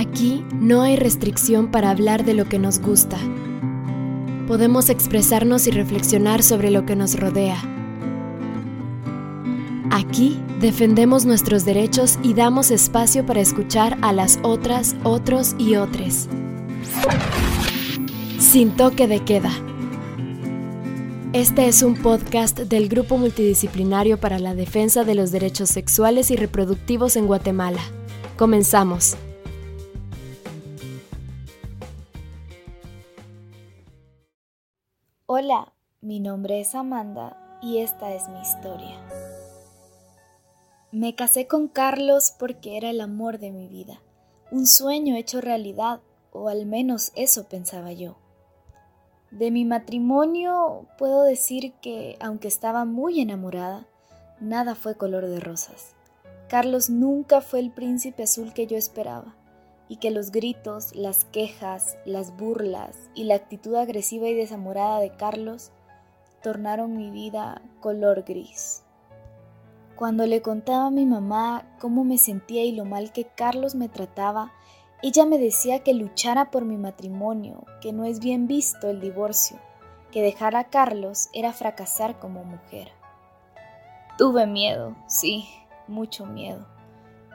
Aquí no hay restricción para hablar de lo que nos gusta. Podemos expresarnos y reflexionar sobre lo que nos rodea. Aquí defendemos nuestros derechos y damos espacio para escuchar a las otras, otros y otres. Sin toque de queda. Este es un podcast del Grupo Multidisciplinario para la Defensa de los Derechos Sexuales y Reproductivos en Guatemala. Comenzamos. Hola, mi nombre es Amanda y esta es mi historia. Me casé con Carlos porque era el amor de mi vida, un sueño hecho realidad, o al menos eso pensaba yo. De mi matrimonio puedo decir que, aunque estaba muy enamorada, nada fue color de rosas. Carlos nunca fue el príncipe azul que yo esperaba y que los gritos, las quejas, las burlas y la actitud agresiva y desamorada de Carlos tornaron mi vida color gris. Cuando le contaba a mi mamá cómo me sentía y lo mal que Carlos me trataba, ella me decía que luchara por mi matrimonio, que no es bien visto el divorcio, que dejar a Carlos era fracasar como mujer. Tuve miedo, sí, mucho miedo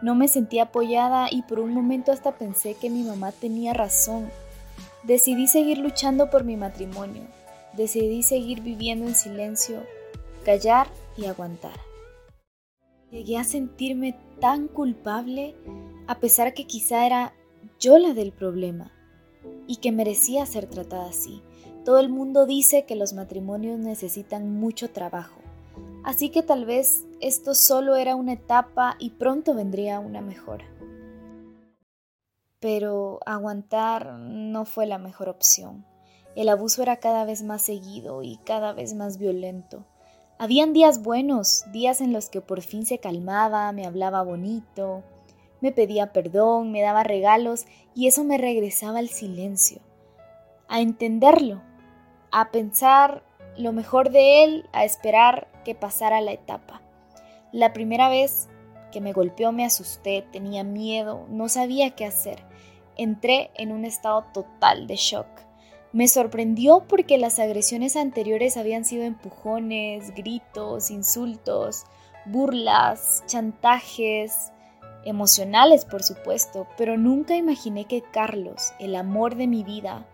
no me sentía apoyada y por un momento hasta pensé que mi mamá tenía razón. Decidí seguir luchando por mi matrimonio. Decidí seguir viviendo en silencio, callar y aguantar. Llegué a sentirme tan culpable a pesar que quizá era yo la del problema y que merecía ser tratada así. Todo el mundo dice que los matrimonios necesitan mucho trabajo, Así que tal vez esto solo era una etapa y pronto vendría una mejora. Pero aguantar no fue la mejor opción. El abuso era cada vez más seguido y cada vez más violento. Habían días buenos, días en los que por fin se calmaba, me hablaba bonito, me pedía perdón, me daba regalos y eso me regresaba al silencio, a entenderlo, a pensar lo mejor de él, a esperar que pasara la etapa. La primera vez que me golpeó me asusté, tenía miedo, no sabía qué hacer. Entré en un estado total de shock. Me sorprendió porque las agresiones anteriores habían sido empujones, gritos, insultos, burlas, chantajes, emocionales por supuesto, pero nunca imaginé que Carlos, el amor de mi vida,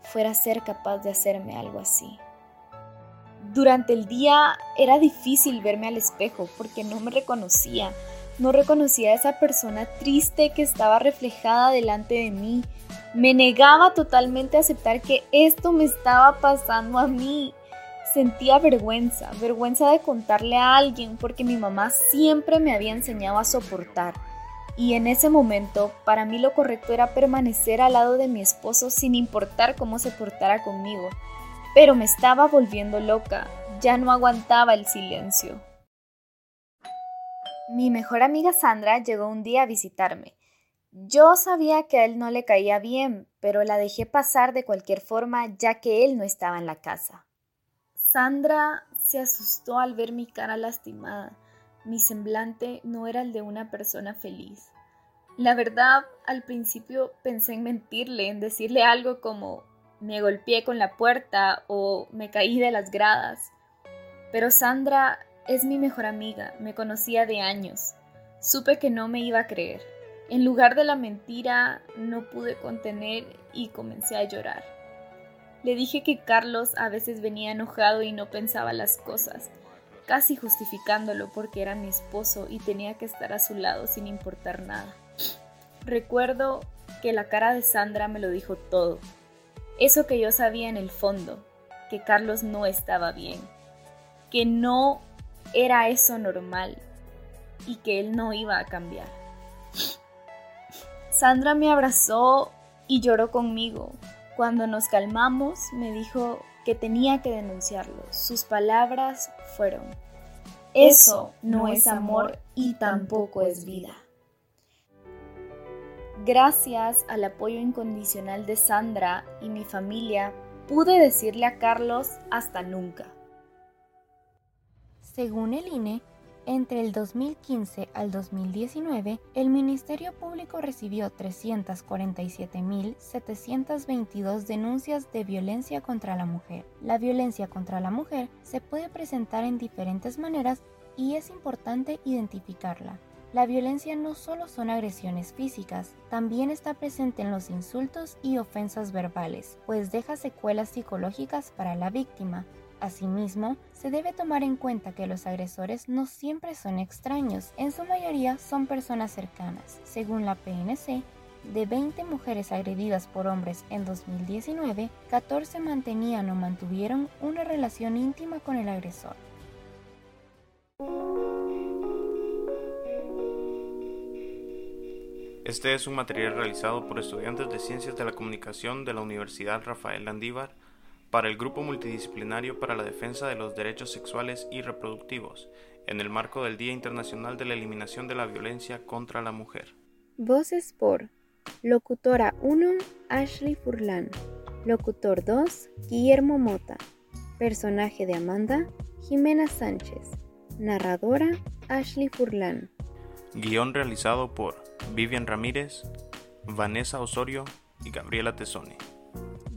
fuera ser capaz de hacerme algo así. Durante el día era difícil verme al espejo porque no me reconocía, no reconocía a esa persona triste que estaba reflejada delante de mí. Me negaba totalmente a aceptar que esto me estaba pasando a mí. Sentía vergüenza, vergüenza de contarle a alguien porque mi mamá siempre me había enseñado a soportar. Y en ese momento, para mí lo correcto era permanecer al lado de mi esposo sin importar cómo se portara conmigo pero me estaba volviendo loca, ya no aguantaba el silencio. Mi mejor amiga Sandra llegó un día a visitarme. Yo sabía que a él no le caía bien, pero la dejé pasar de cualquier forma ya que él no estaba en la casa. Sandra se asustó al ver mi cara lastimada. Mi semblante no era el de una persona feliz. La verdad, al principio pensé en mentirle, en decirle algo como me golpeé con la puerta o me caí de las gradas. Pero Sandra es mi mejor amiga, me conocía de años. Supe que no me iba a creer. En lugar de la mentira, no pude contener y comencé a llorar. Le dije que Carlos a veces venía enojado y no pensaba las cosas, casi justificándolo porque era mi esposo y tenía que estar a su lado sin importar nada. Recuerdo que la cara de Sandra me lo dijo todo. Eso que yo sabía en el fondo, que Carlos no estaba bien, que no era eso normal y que él no iba a cambiar. Sandra me abrazó y lloró conmigo. Cuando nos calmamos, me dijo que tenía que denunciarlo. Sus palabras fueron, eso no es amor y tampoco es vida. Gracias al apoyo incondicional de Sandra y mi familia, pude decirle a Carlos hasta nunca. Según el INE, Entre el 2015 al 2019, el Ministerio Público recibió 347.722 denuncias de violencia contra la mujer. La violencia contra la mujer se puede presentar en diferentes maneras y es importante identificarla. La violencia no solo son agresiones físicas, también está presente en los insultos y ofensas verbales, pues deja secuelas psicológicas para la víctima, Asimismo, se debe tomar en cuenta que los agresores no siempre son extraños, en su mayoría son personas cercanas. Según la PNC, de 20 mujeres agredidas por hombres en 2019, 14 mantenían o mantuvieron una relación íntima con el agresor. Este es un material realizado por estudiantes de Ciencias de la Comunicación de la Universidad Rafael Landívar para el Grupo Multidisciplinario para la Defensa de los Derechos Sexuales y Reproductivos, en el marco del Día Internacional de la Eliminación de la Violencia contra la Mujer. Voces por Locutora 1, Ashley Furlan. Locutor 2, Guillermo Mota. Personaje de Amanda, Jimena Sánchez. Narradora, Ashley Furlan. Guión realizado por Vivian Ramírez, Vanessa Osorio y Gabriela Tesoni.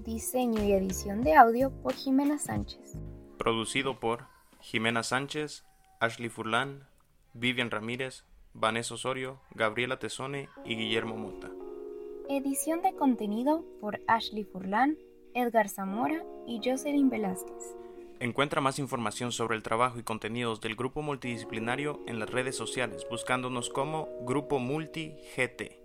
Diseño y edición de audio por Jimena Sánchez. Producido por Jimena Sánchez, Ashley Furlan, Vivian Ramírez, Vanessa Osorio, Gabriela Tesone y Guillermo Mota. Edición de contenido por Ashley Furlan, Edgar Zamora y Jocelyn Velázquez. Encuentra más información sobre el trabajo y contenidos del grupo multidisciplinario en las redes sociales buscándonos como Grupo Multi GT.